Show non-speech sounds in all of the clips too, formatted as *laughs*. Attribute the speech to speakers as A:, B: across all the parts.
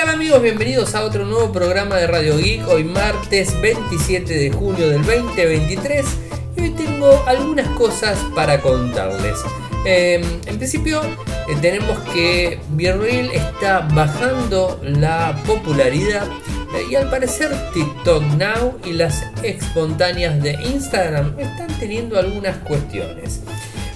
A: tal amigos? Bienvenidos a otro nuevo programa de Radio Geek. Hoy martes 27 de junio del 2023 y hoy tengo algunas cosas para contarles. Em, en principio eh, tenemos que Virreal está bajando la popularidad eh, y al parecer TikTok Now y las espontáneas de Instagram están teniendo algunas cuestiones.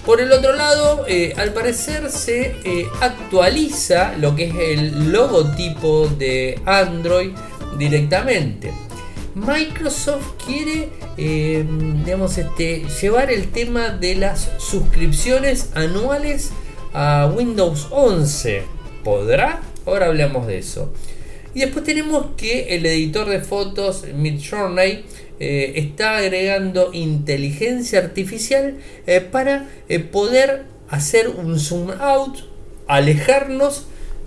A: Por el otro lado, eh, al parecer se eh, actualiza lo que es el logotipo de Android directamente. Microsoft quiere eh, digamos, este, llevar el tema de las suscripciones anuales a Windows 11. ¿Podrá? Ahora hablamos de eso. Y después tenemos que el editor de fotos Midjourney eh, está agregando inteligencia artificial eh, para eh, poder hacer un zoom out, alejarnos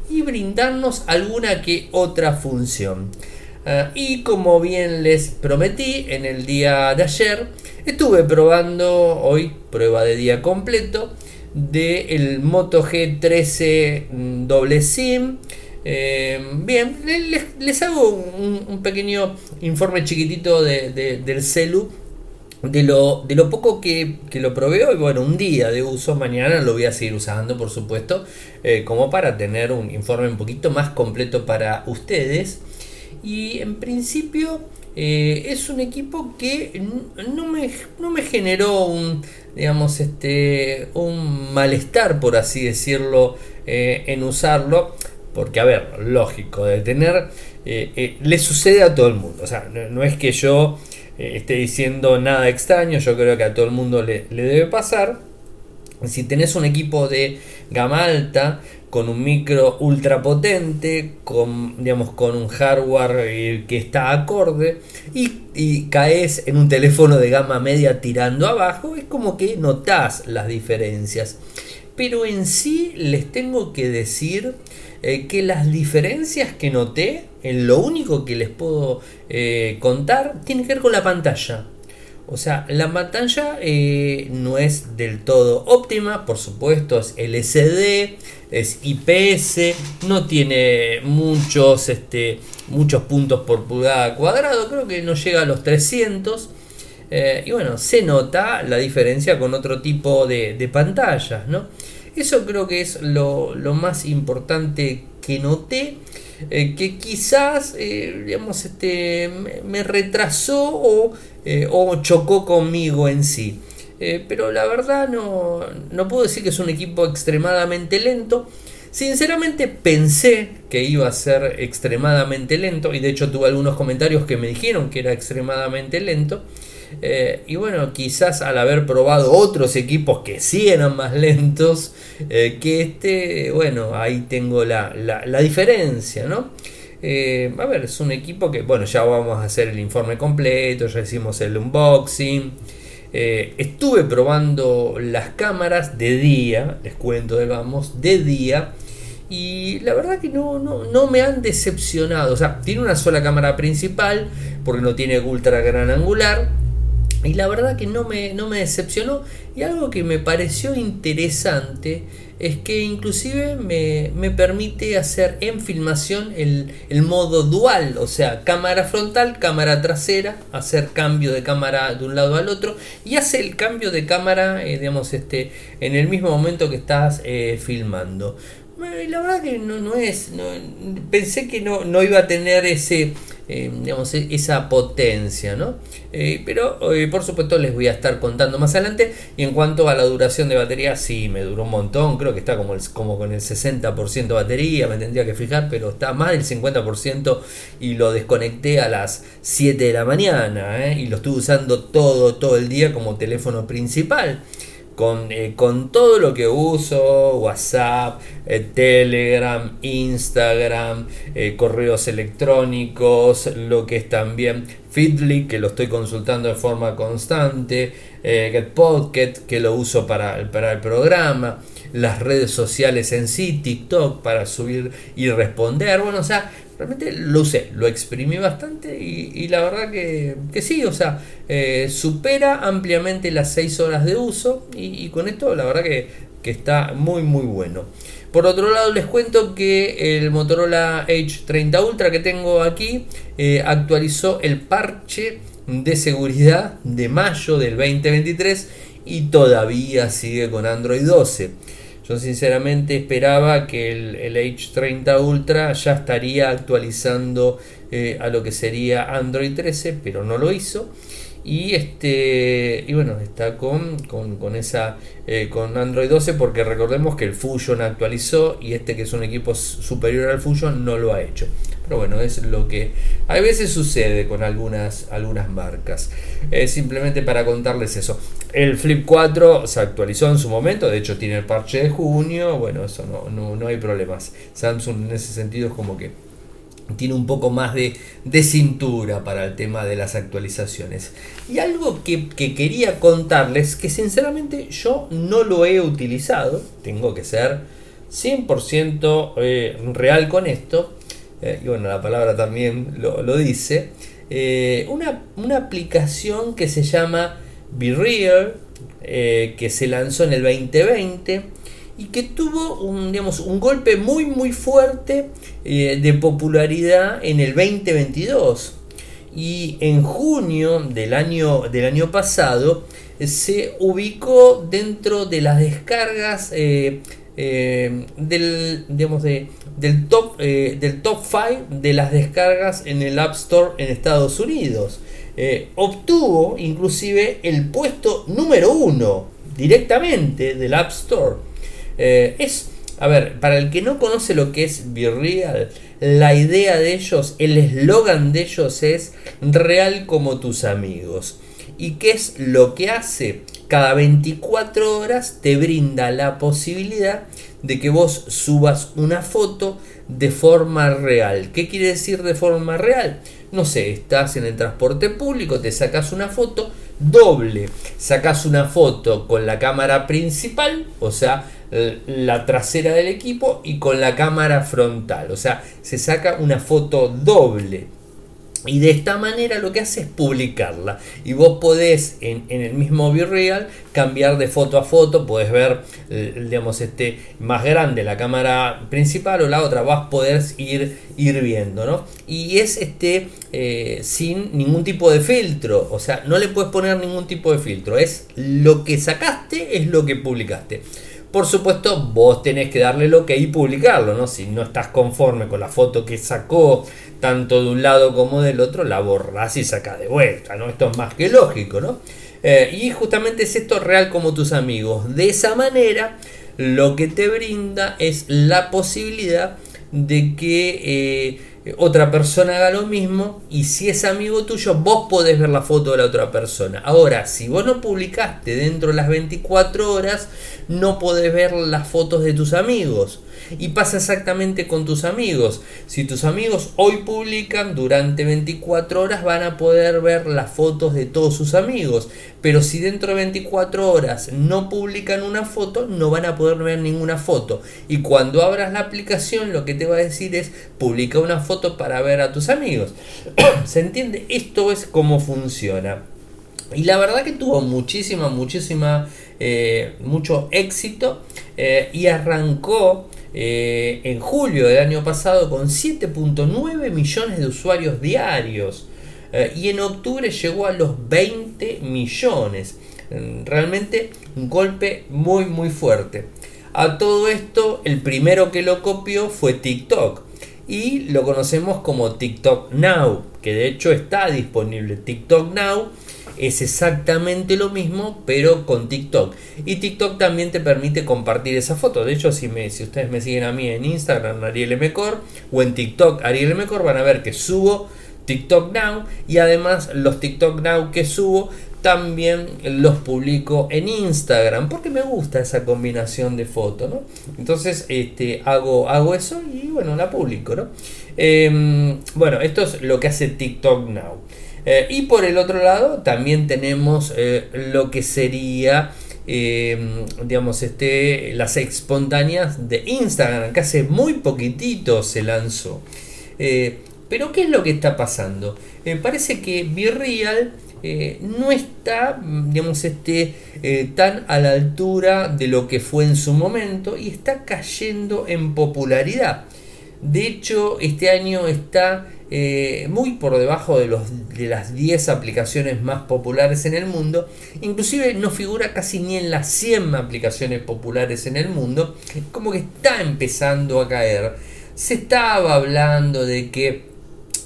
A: y brindarnos alguna que otra función. y como bien les prometí en el día de ayer, estuve probando hoy prueba de día completo del el Moto G13 mm, doble SIM. Bien, les, hago un, pequeño informe chiquitito del celu. De lo, de lo poco que, lo probé hoy, bueno, un día de uso, mañana lo voy a seguir usando, por supuesto, eh, como para tener un informe un poquito más completo para ustedes. Y en principio eh, es un equipo que no me, no me generó un, digamos, este, un malestar, por así decirlo, eh, en usarlo. Porque, a ver, lógico, de tener eh, eh, le sucede a todo el mundo. O sea, no, es que yo eh, esté diciendo nada extraño, yo creo que a todo el mundo le, debe pasar. Si tenés un equipo de gama alta, con un micro ultra potente, con, digamos, con un hardware que está acorde, y, y, caes en un teléfono de gama media tirando abajo, es como que notás las diferencias. Pero en sí les tengo que decir eh, que las diferencias que noté, en lo único que les puedo eh, contar, tiene que ver con la pantalla. O sea, la pantalla eh, no es del todo óptima, por supuesto, es LCD, es IPS, no tiene muchos, este, muchos puntos por pulgada cuadrado, creo que no llega a los 300. y bueno, se nota la diferencia con otro tipo de, de pantallas, ¿no? Eso creo que es lo, más importante que noté. Eh, que quizás eh, digamos, este, me, retrasó eh, o, chocó conmigo en sí. pero la verdad no, no puedo decir que es un equipo extremadamente lento. Sinceramente pensé que iba a ser extremadamente lento y de hecho tuve algunos comentarios que me dijeron que era extremadamente lento. Eh, y bueno, quizás al haber probado otros equipos que sí eran más lentos eh, que este, bueno, ahí tengo la, diferencia, ¿no? Eh, a ver, es un equipo que, bueno, ya vamos a hacer el informe completo, ya hicimos el unboxing. estuve probando las cámaras de día, les cuento, digamos, de día. Y la verdad que no, no, no me han decepcionado. O sea, tiene una sola cámara principal, porque no tiene ultra gran angular y la verdad que no me, no me decepcionó. Y algo que me pareció interesante es que inclusive me, permite hacer en filmación el, modo dual, o sea, cámara frontal, cámara trasera, hacer cambio de cámara de un lado al otro y hace el cambio de cámara, eh, digamos, este, en el mismo momento que estás eh, filmando. La verdad que no, no es, pensé que no, no iba a tener ese eh, digamos, e-, esa potencia, ¿no? Eh, pero eh, por supuesto les voy a estar contando más adelante. Y en cuanto a la duración de batería, sí, me duró un montón, creo que está como, el, como con el 60% de batería, me tendría que fijar, pero está más del 50% y lo desconecté a las 7 de la mañana y lo estuve usando todo, todo el día como teléfono principal. Eh, con, todo lo que uso, WhatsApp, eh, Telegram, Instagram, eh, correos electrónicos, lo que es también Feedly, que lo estoy consultando de forma constante, GetPocket, que lo uso para, para el programa, las redes sociales en sí, TikTok para subir y responder, bueno, o sea, realmente lo usé, lo exprimí bastante y, la verdad que, sí, o sea, eh, supera ampliamente las 6 horas de uso y, con esto la verdad que, está muy muy bueno. Por otro lado, les cuento que el Motorola Edge 30 Ultra que tengo aquí eh, actualizó el parche de seguridad de mayo del 2023 y todavía sigue con Android 12. Yo sinceramente esperaba que el, el H30 Ultra ya estaría actualizando eh, a lo que sería Android 13, pero no lo hizo. Y este y bueno, está con, con, esa eh, con Android 12 porque recordemos que el Fusion actualizó y este que es un equipo superior al Fusion no lo ha hecho. Pero bueno, es lo que a veces sucede con algunas, algunas marcas. simplemente para contarles eso. El Flip 4 se actualizó en su momento, de hecho tiene el parche de junio. Bueno, eso no, no, no hay problemas. Samsung en ese sentido es como que tiene un poco más de, cintura para el tema de las actualizaciones. Y algo que, quería contarles, que sinceramente yo no lo he utilizado, tengo que ser 100% eh, real con esto, eh, y bueno, la palabra también lo, dice, eh, una, una, aplicación que se llama BeReal, que se lanzó en el 2020 y que tuvo un, digamos, un golpe muy muy fuerte eh, de popularidad en el 2022 y en junio del año, del año pasado se ubicó dentro de las descargas eh, eh, del, digamos de, del, top, del top 5 de las descargas en el App Store en Estados Unidos. obtuvo inclusive el puesto número uno directamente del App Store. Eh, es, a ver, para el que no conoce lo que es Virreal, la idea de ellos, el eslogan de ellos es real como tus amigos. ¿Y qué es lo que hace? Cada 24 horas te brinda la posibilidad de que vos subas una foto de forma real. ¿Qué quiere decir de forma real? No sé, estás en el transporte público, te sacas una foto doble, sacas una foto con la cámara principal, o sea, la trasera del equipo y con la cámara frontal. O sea, se saca una foto doble. Y de esta manera lo que hace es publicarla. Y vos podés en, el mismo Virreal cambiar de foto a foto. Podés ver, eh, digamos, este más grande la cámara principal o la otra. Vas a poder ir, ir viendo, ¿no? Y es este eh, sin ningún tipo de filtro. O sea, no le puedes poner ningún tipo de filtro. Es lo que sacaste, es lo que publicaste. Por supuesto, vos tenés que darle lo que y publicarlo, ¿no? Si no estás conforme con la foto que sacó, tanto de un lado como del otro, la borrás y sacás de vuelta, ¿no? Esto es más que lógico, ¿no? Eh, y justamente es esto real como tus amigos. De esa manera, lo que te brinda es la posibilidad de que eh, otra persona haga lo mismo y si es amigo tuyo vos podés ver la foto de la otra persona. Ahora, si vos no publicaste dentro de las 24 horas, no podés ver las fotos de tus amigos. Y pasa exactamente con tus amigos. Si tus amigos hoy publican, durante 24 horas van a poder ver las fotos de todos sus amigos. Pero si dentro de 24 horas no publican una foto, no van a poder ver ninguna foto. Y cuando abras la aplicación, lo que te va a decir es publica una foto para ver a tus amigos. *coughs* ¿Se entiende? Esto es cómo funciona. Y la verdad que tuvo muchísima, muchísima, eh, mucho éxito eh, y arrancó eh, en julio del año pasado con 7.9 millones de usuarios diarios y en octubre llegó a los 20 millones. Realmente un golpe muy muy fuerte. A todo esto, el primero que lo copió fue TikTok y lo conocemos como TikTok Now, que de hecho está disponible. TikTok Now es exactamente lo mismo, pero con TikTok. Y TikTok también te permite compartir esa foto. De hecho, si, me, si ustedes me siguen a mí en Instagram, Ariel Mecor, o en TikTok, Ariel Mecor, van a ver que subo TikTok Now. Y además, los TikTok Now que subo también los publico en Instagram porque me gusta esa combinación de fotos, ¿no? Entonces este, hago, hago eso y bueno, la publico, ¿no? Em, bueno, esto es lo que hace TikTok Now. Eh, y por el otro lado también tenemos eh, lo que sería, em, digamos, este, las espontáneas de Instagram, que hace muy poquitito se lanzó. Eh, pero ¿qué es lo que está pasando? parece que Virreal eh, no está, digamos, este, eh, tan a la altura de lo que fue en su momento y está cayendo en popularidad. De hecho, este año está eh, muy por debajo de, los, de las 10 aplicaciones más populares en el mundo. Inclusive no figura casi ni en las 100 aplicaciones populares en el mundo. Como que está empezando a caer. Se estaba hablando de que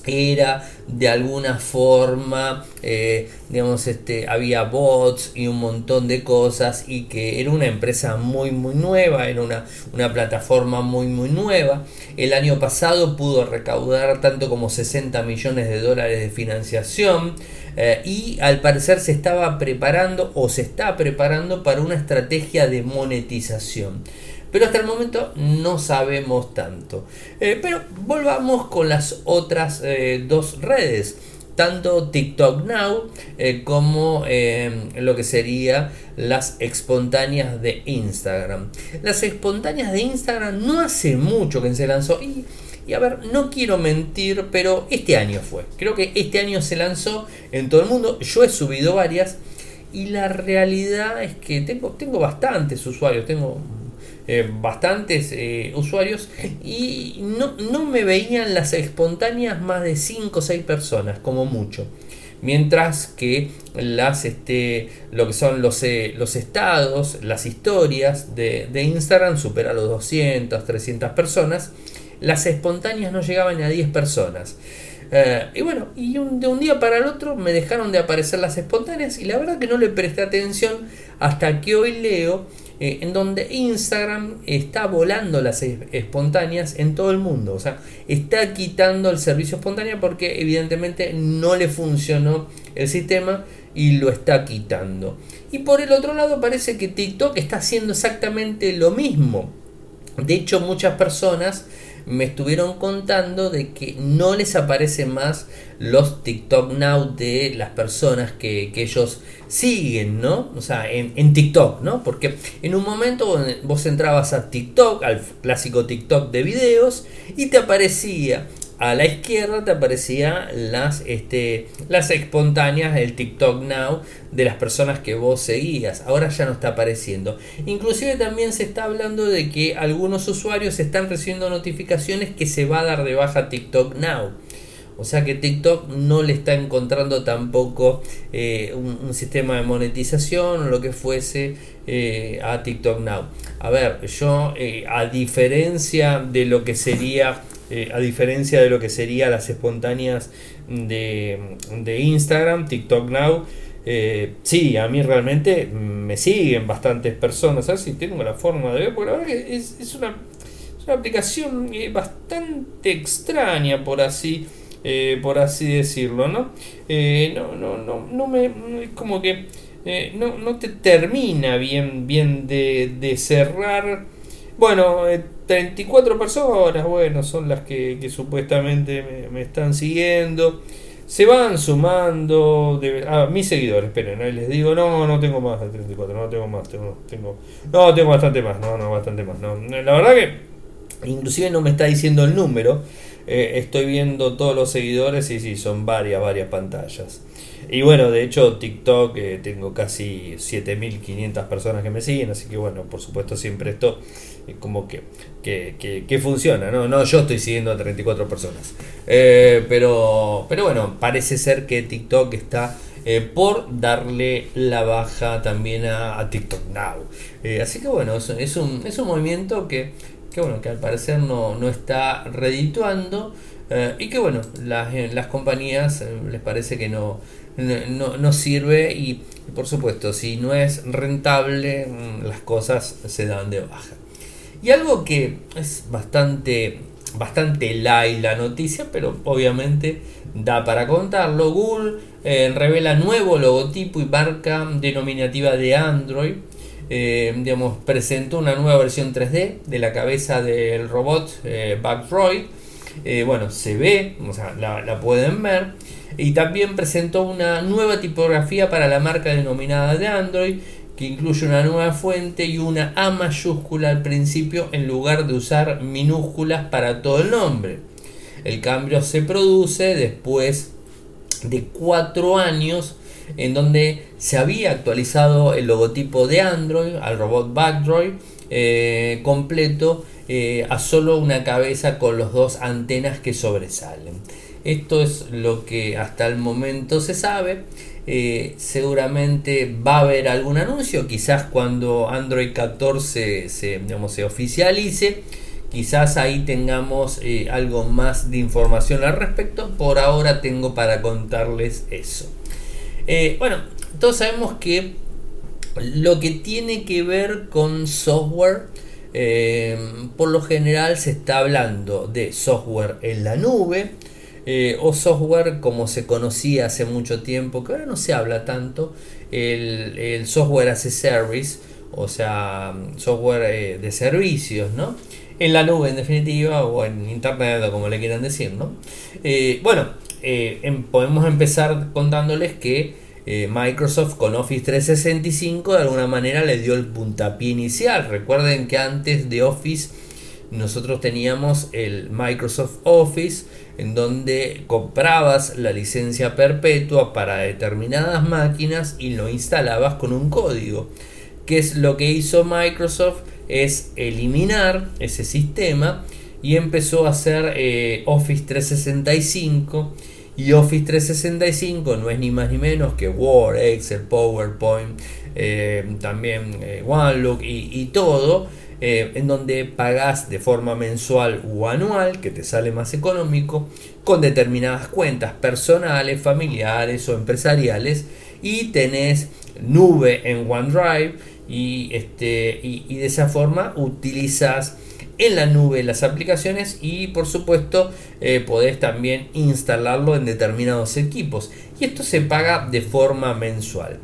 A: era de alguna forma, eh, digamos, este, había bots y un montón de cosas y que era una empresa muy, muy nueva, era una, una plataforma muy, muy nueva. El año pasado pudo recaudar tanto como 60 millones de dólares de financiación eh, y al parecer se estaba preparando o se está preparando para una estrategia de monetización. Pero hasta el momento no sabemos tanto. Eh, pero volvamos con las otras eh, dos redes. Tanto TikTok Now eh, como lo que sería las espontáneas de Instagram. Las espontáneas de Instagram no hace mucho que se lanzó. Y, y a ver, no quiero mentir, pero este año fue. Creo que este año se lanzó en todo el mundo. Yo he subido varias. Y la realidad es que tengo, tengo bastantes usuarios. Tengo eh, bastantes eh, usuarios y no, no, me veían las espontáneas más de 5 o 6 personas como mucho. Mientras que las este lo que son los, eh, los estados las historias de, de Instagram supera los 200 300 personas las espontáneas no llegaban a 10 personas. Y bueno, y de un día para el otro me dejaron de aparecer las espontáneas y la verdad que no le presté atención hasta que hoy leo eh, en donde Instagram está volando las espontáneas en todo el mundo. O sea, está quitando el servicio espontáneo porque evidentemente no le funcionó el sistema y lo está quitando. Y por el otro lado parece que TikTok está haciendo exactamente lo mismo. De hecho, muchas personas me estuvieron contando de que no les aparecen más los TikTok Now de las personas que, ellos siguen, ¿no? O sea, en, en, TikTok, ¿no? Porque en un momento vos entrabas a TikTok, al clásico TikTok de videos, y te aparecía a la izquierda te aparecía las, este, las espontáneas, el TikTok Now de las personas que vos seguías. Ahora ya no está apareciendo. Inclusive también se está hablando de que algunos usuarios están recibiendo notificaciones que se va a dar de baja TikTok Now. O sea que TikTok no le está encontrando tampoco eh, un, sistema de monetización o lo que fuese eh, a TikTok Now. A ver, yo eh, a diferencia de lo que sería eh, a diferencia de lo que serían las espontáneas de, Instagram, TikTok Now. Eh, sí, a mí realmente me siguen bastantes personas. A ver si tengo la forma de ver, porque la verdad que es, una, aplicación eh, bastante extraña, por así, por así decirlo, ¿no? no, no, no, no me. como que. no, no te termina bien, bien de, de cerrar. Bueno, 34 personas, bueno, son las que, supuestamente me, están siguiendo. Se van sumando de, ah, mis seguidores, esperen, les digo, no, no tengo más de 34, no tengo más, tengo, tengo, no, tengo bastante más, no, no, bastante más, no. La verdad que inclusive no me está diciendo el número, eh, estoy viendo todos los seguidores y sí, son varias, varias pantallas. Y bueno, de hecho TikTok eh, tengo casi 7500 personas que me siguen, así que bueno, por supuesto siempre esto es como que, que, funciona, ¿no? No, yo estoy siguiendo a 34 personas. Eh, pero, pero bueno, parece ser que TikTok está eh, por darle la baja también a, TikTok Now. así que bueno, es, es, un, es un movimiento que, que, bueno, que al parecer no, no está redituando. y que bueno, las, las compañías les parece que no, no, sirve y por supuesto si no es rentable mm, las cosas se dan de baja. Y algo que es bastante, bastante light la noticia, pero obviamente da para contarlo. Google eh, revela nuevo logotipo y marca denominativa de Android. Eh, digamos, presentó una nueva versión 3D de la cabeza del robot eh. Eh, bueno, se ve, o sea, la, la pueden ver. Y también presentó una nueva tipografía para la marca denominada de Android, que incluye una nueva fuente y una A mayúscula al principio en lugar de usar minúsculas para todo el nombre. El cambio se produce después de cuatro años en donde se había actualizado el logotipo de Android al robot Backdroid eh, completo eh, a solo una cabeza con los dos antenas que sobresalen. Esto es lo que hasta el momento se sabe. Eh, seguramente va a haber algún anuncio, quizás cuando Android 14 se, se oficialice, quizás ahí tengamos algo más de información al respecto. Por ahora tengo para contarles eso. bueno, todos sabemos que lo que tiene que ver con software, eh, por lo general se está hablando de software en la nube eh, o software como se conocía hace mucho tiempo, que ahora no se habla tanto, el, software as a service, o sea, software eh, de servicios, ¿no? En la nube en definitiva o en internet o como le quieran decir, ¿no? bueno, em, podemos empezar contándoles que eh, Microsoft con Office 365 de alguna manera le dio el puntapié inicial. Recuerden que antes de Office nosotros teníamos el Microsoft Office en donde comprabas la licencia perpetua para determinadas máquinas y lo instalabas con un código. ¿Qué es lo que hizo Microsoft? Es eliminar ese sistema y empezó a hacer eh, Office 365 y Office 365 no es ni más ni menos que Word, Excel, PowerPoint, eh, también eh, OneLook y, todo, eh, en donde pagas de forma mensual o anual, que te sale más económico, con determinadas cuentas personales, familiares o empresariales, y tenés nube en OneDrive y, este, y de esa forma utilizas en la nube las aplicaciones y por supuesto eh, podés también instalarlo en determinados equipos y esto se paga de forma mensual.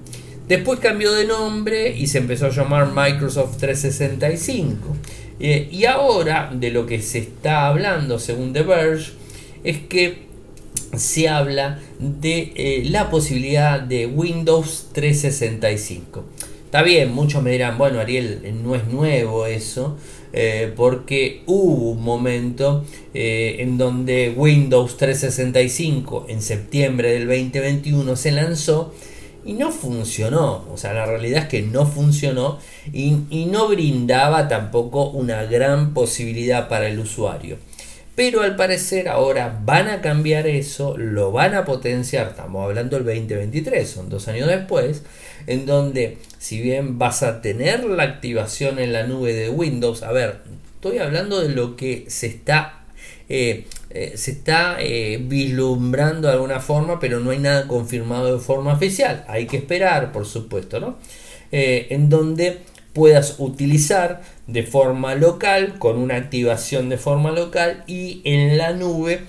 A: Después cambió de nombre y se empezó a llamar Microsoft 365. Eh, y ahora de lo que se está hablando según The Verge es que se habla de eh, la posibilidad de Windows 365. Está bien, muchos me dirán, bueno Ariel, no es nuevo eso, eh, porque hubo un momento eh, en donde Windows 365 en septiembre del 2021 se lanzó y no funcionó. O sea, la realidad es que no funcionó y, y no brindaba tampoco una gran posibilidad para el usuario. Pero al parecer ahora van a cambiar eso, lo van a potenciar, estamos hablando del 2023, son dos años después, en donde si bien vas a tener la activación en la nube de Windows, a ver, estoy hablando de lo que se está, eh, eh, se está eh, vislumbrando de alguna forma, pero no hay nada confirmado de forma oficial. Hay que esperar, por supuesto, ¿no? en donde puedas utilizar de forma local con una activación de forma local y en la nube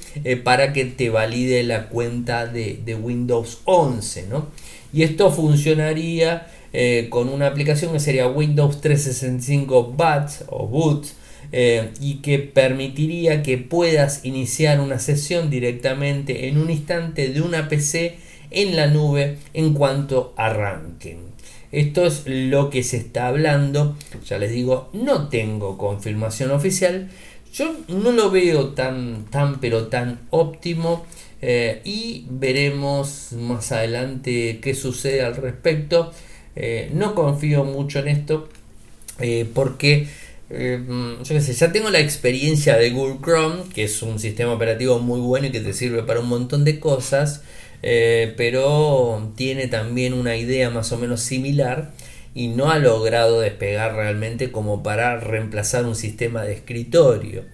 A: para que te valide la cuenta de, Windows 11 ¿no? y esto funcionaría eh, con una aplicación que sería Windows 365 BAT o Boot eh, y que permitiría que puedas iniciar una sesión directamente en un instante de una PC en la nube en cuanto arranquen. Esto es lo que se está hablando. Ya les digo, no tengo confirmación oficial. Yo no lo veo tan, tan, pero tan óptimo. Eh, y veremos más adelante qué sucede al respecto. Eh, no confío mucho en esto eh, porque ya tengo la experiencia de Google Chrome, que es un sistema operativo muy bueno y que te sirve para un montón de cosas, pero tiene también una idea más o menos similar y no ha logrado despegar realmente como para reemplazar un sistema de escritorio.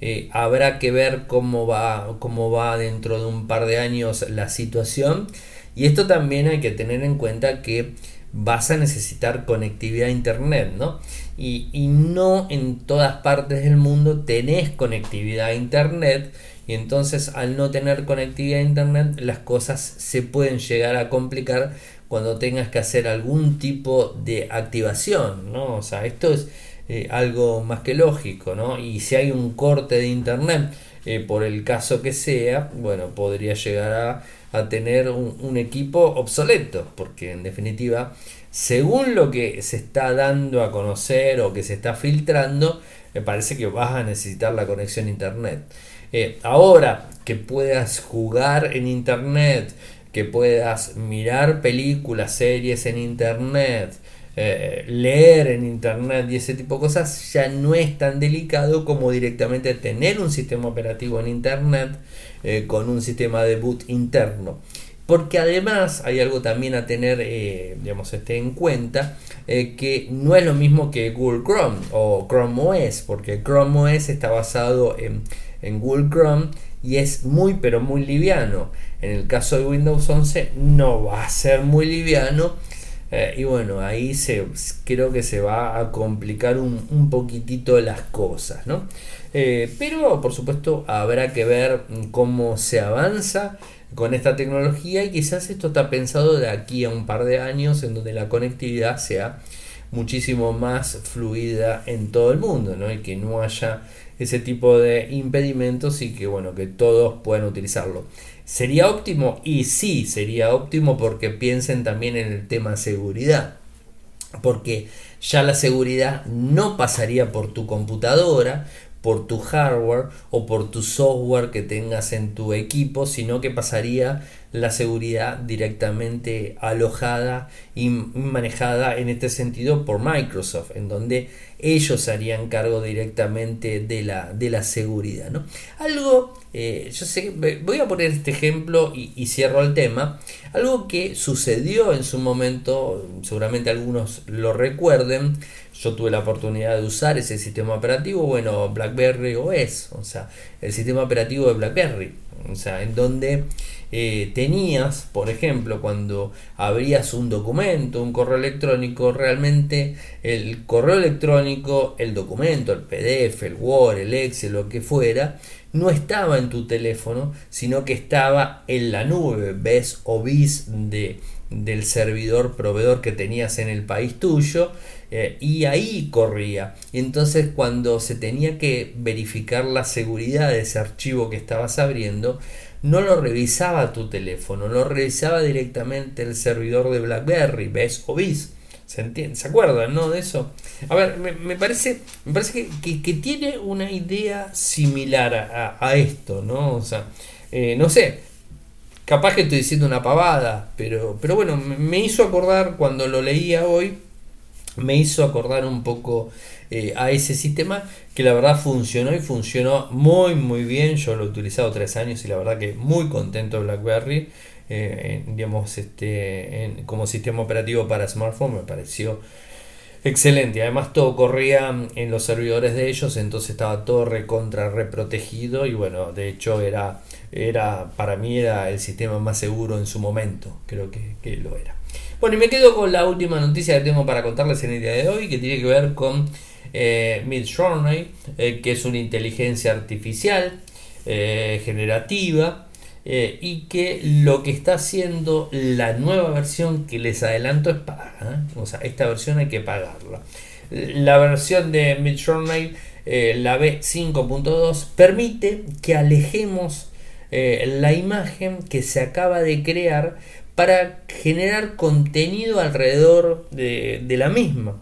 A: Eh, habrá que ver cómo va, cómo va dentro de un par de años la situación. Y esto también hay que tener en cuenta que vas a necesitar conectividad a internet, ¿no? Y, y, no en todas partes del mundo tenés conectividad a internet y entonces al no tener conectividad a internet las cosas se pueden llegar a complicar cuando tengas que hacer algún tipo de activación, ¿no? O sea, esto es eh, algo más que lógico, ¿no? Y si hay un corte de internet, eh, por el caso que sea, bueno, podría llegar a, tener un, equipo obsoleto, porque en definitiva, según lo que se está dando a conocer o que se está filtrando, me parece que vas a necesitar la conexión a internet. Eh, ahora que puedas jugar en internet, que puedas mirar películas, series en internet, eh, leer en internet y ese tipo de cosas ya no es tan delicado como directamente tener un sistema operativo en internet eh, con un sistema de boot interno. Porque además hay algo también a tener digamos, este, en cuenta, que no es lo mismo que Google Chrome o Chrome OS, porque Chrome OS está basado en, en Google Chrome y es muy pero muy liviano. En el caso de Windows 11 no va a ser muy liviano eh, y bueno, ahí se, creo que se va a complicar un, poquitito las cosas, ¿no? Eh, pero por supuesto habrá que ver cómo se avanza con esta tecnología y quizás esto está pensado de aquí a un par de años en donde la conectividad sea muchísimo más fluida en todo el mundo, ¿no? Y que no haya ese tipo de impedimentos y que bueno, que todos puedan utilizarlo. ¿Sería óptimo? Y sí, sería óptimo porque piensen también en el tema seguridad. Porque ya la seguridad no pasaría por tu computadora, por tu hardware o por tu software que tengas en tu equipo, sino que pasaría la seguridad directamente alojada y manejada en este sentido por Microsoft, en donde ellos harían cargo directamente de la, de la seguridad. ¿no? Algo, eh, yo sé, voy a poner este ejemplo y, y, cierro el tema, algo que sucedió en su momento, seguramente algunos lo recuerden, yo tuve la oportunidad de usar ese sistema operativo, bueno, BlackBerry OS, o sea, el sistema operativo de BlackBerry, o sea, en donde eh, tenías, por ejemplo, cuando abrías un documento, un correo electrónico, realmente el correo electrónico, el documento, el PDF, el Word, el Excel, lo que fuera, no estaba en tu teléfono, sino que estaba en la nube, ves o bis de, del servidor proveedor que tenías en el país tuyo eh, y ahí corría. Entonces cuando se tenía que verificar la seguridad de ese archivo que estabas abriendo, no lo revisaba tu teléfono, lo revisaba directamente el servidor de BlackBerry, ¿ves? O BIS. ¿Se, entiende? ¿Se acuerdan, no? De eso. A ver, me, parece, me parece que, tiene una idea similar a, esto, ¿no? O sea, eh, no sé, capaz que estoy diciendo una pavada, pero, pero bueno, me hizo acordar cuando lo leía hoy, me hizo acordar un poco eh, a ese sistema que la verdad funcionó y funcionó muy muy bien. Yo lo he utilizado tres años y la verdad que muy contento BlackBerry. Eh, digamos, este, como sistema operativo para smartphone me pareció excelente. Además todo corría en los servidores de ellos, entonces estaba todo recontra reprotegido y bueno, de hecho era, era para mí era el sistema más seguro en su momento, creo que, que lo era. Bueno, y me quedo con la última noticia que tengo para contarles en el día de hoy, que tiene que ver con eh, eh, que es una inteligencia artificial eh, generativa eh, y que lo que está haciendo la nueva versión que les adelanto es paga. O sea, esta versión hay que pagarla. La versión de Midjourney, la B5.2, permite que alejemos la imagen que se acaba de crear para generar contenido alrededor de, la misma.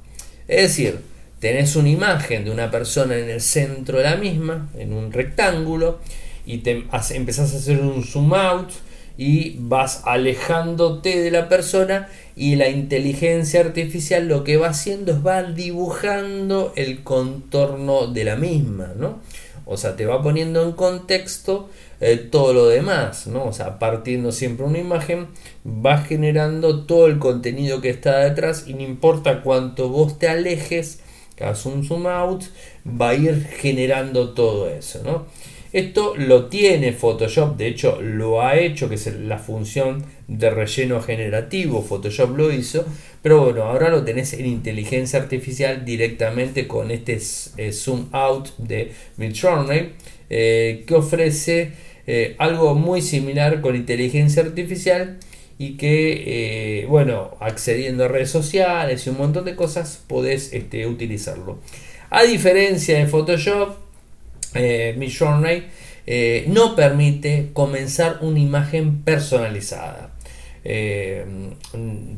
A: Es decir, tenés una imagen de una persona en el centro de la misma, en un rectángulo, y te empezás a hacer un zoom out y vas alejándote de la persona y la inteligencia artificial lo que va haciendo es va dibujando el contorno de la misma, ¿no? O sea, te va poniendo en contexto eh, todo lo demás, ¿no? O sea, partiendo siempre una imagen, va generando todo el contenido que está detrás y no importa cuánto vos te alejes, hagas un zoom out, va a ir generando todo eso, ¿no? Esto lo tiene Photoshop, de hecho lo ha hecho, que es la función de relleno generativo, Photoshop lo hizo, pero bueno, ahora lo tenés en inteligencia artificial directamente con este eh, zoom out de Midjourney, eh, que ofrece eh, algo muy similar con inteligencia artificial y que, eh, bueno, accediendo a redes sociales y un montón de cosas, podés este, utilizarlo. A diferencia de Photoshop, eh, Midjourney eh, no permite comenzar una imagen personalizada.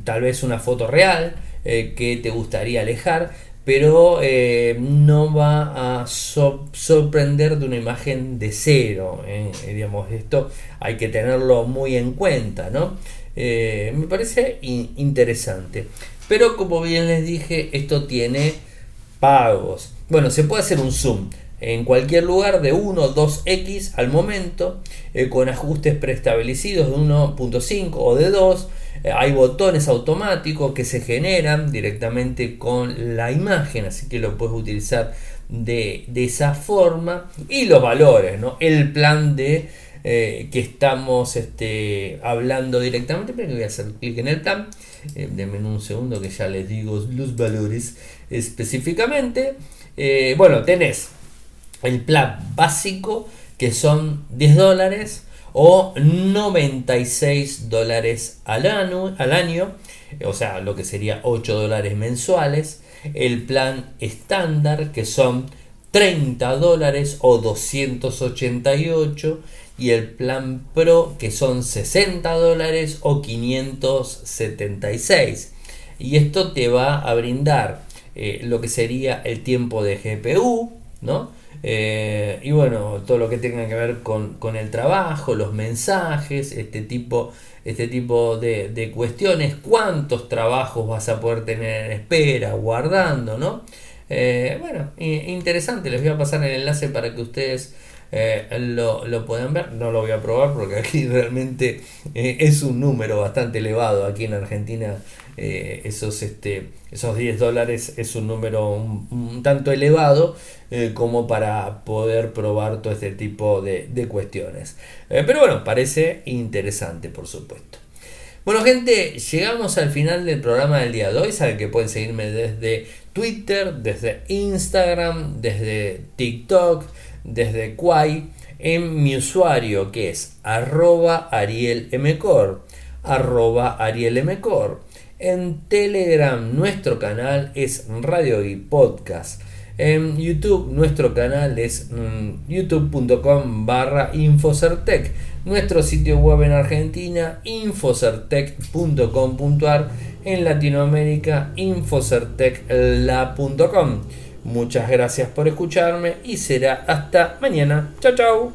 A: tal vez una foto real que te gustaría alejar, pero eh, no va a sorprender de una imagen de cero. Eh, digamos, esto hay que tenerlo muy en cuenta, ¿no? Eh, me parece interesante. Pero como bien les dije, esto tiene pagos. Bueno, se puede hacer un zoom en cualquier lugar de 1 o 2x al momento, con ajustes preestablecidos de 1.5 o de 2 eh, hay botones automáticos que se generan directamente con la imagen, así que lo puedes utilizar de, esa forma. Y los valores, ¿no? El plan de eh, que estamos este, hablando directamente. Pero voy a hacer clic en el plan. Eh, un segundo que ya les digo los valores específicamente. bueno, tenés el plan básico que son 10 dólares o 96 dólares al año, al año, o sea, lo que sería 8 dólares mensuales. El plan estándar, que son 30 dólares o 288 y el plan Pro que son 60 dólares o 576 y esto te va a brindar eh, lo que sería el tiempo de GPU ¿no? Eh, y bueno, todo lo que tenga que ver con, el trabajo, los mensajes, este tipo, este tipo de, cuestiones, cuántos trabajos vas a poder tener en espera, guardando, ¿no? Eh, bueno, interesante, les voy a pasar el enlace para que ustedes eh, lo, puedan ver. No lo voy a probar porque aquí *laughs* realmente es un número bastante elevado. Aquí en Argentina esos, este, esos 10 dólares es un número un tanto elevado. Eh, como para poder probar todo este tipo de, cuestiones. Eh, pero bueno, parece interesante, por supuesto. Bueno, gente, llegamos al final del programa del día de hoy. Saben que pueden seguirme desde Twitter, desde Instagram, desde TikTok, desde Quai, en mi usuario que es arroba arielmcor, arroba arielmcor. En Telegram nuestro canal es Radio y Podcast. En YouTube nuestro canal es mm, youtube.com barra Infocertec. Nuestro sitio web en Argentina infocertec.com.ar. En Latinoamérica infocertecla.com. Muchas gracias por escucharme y será hasta mañana. Chao, chao.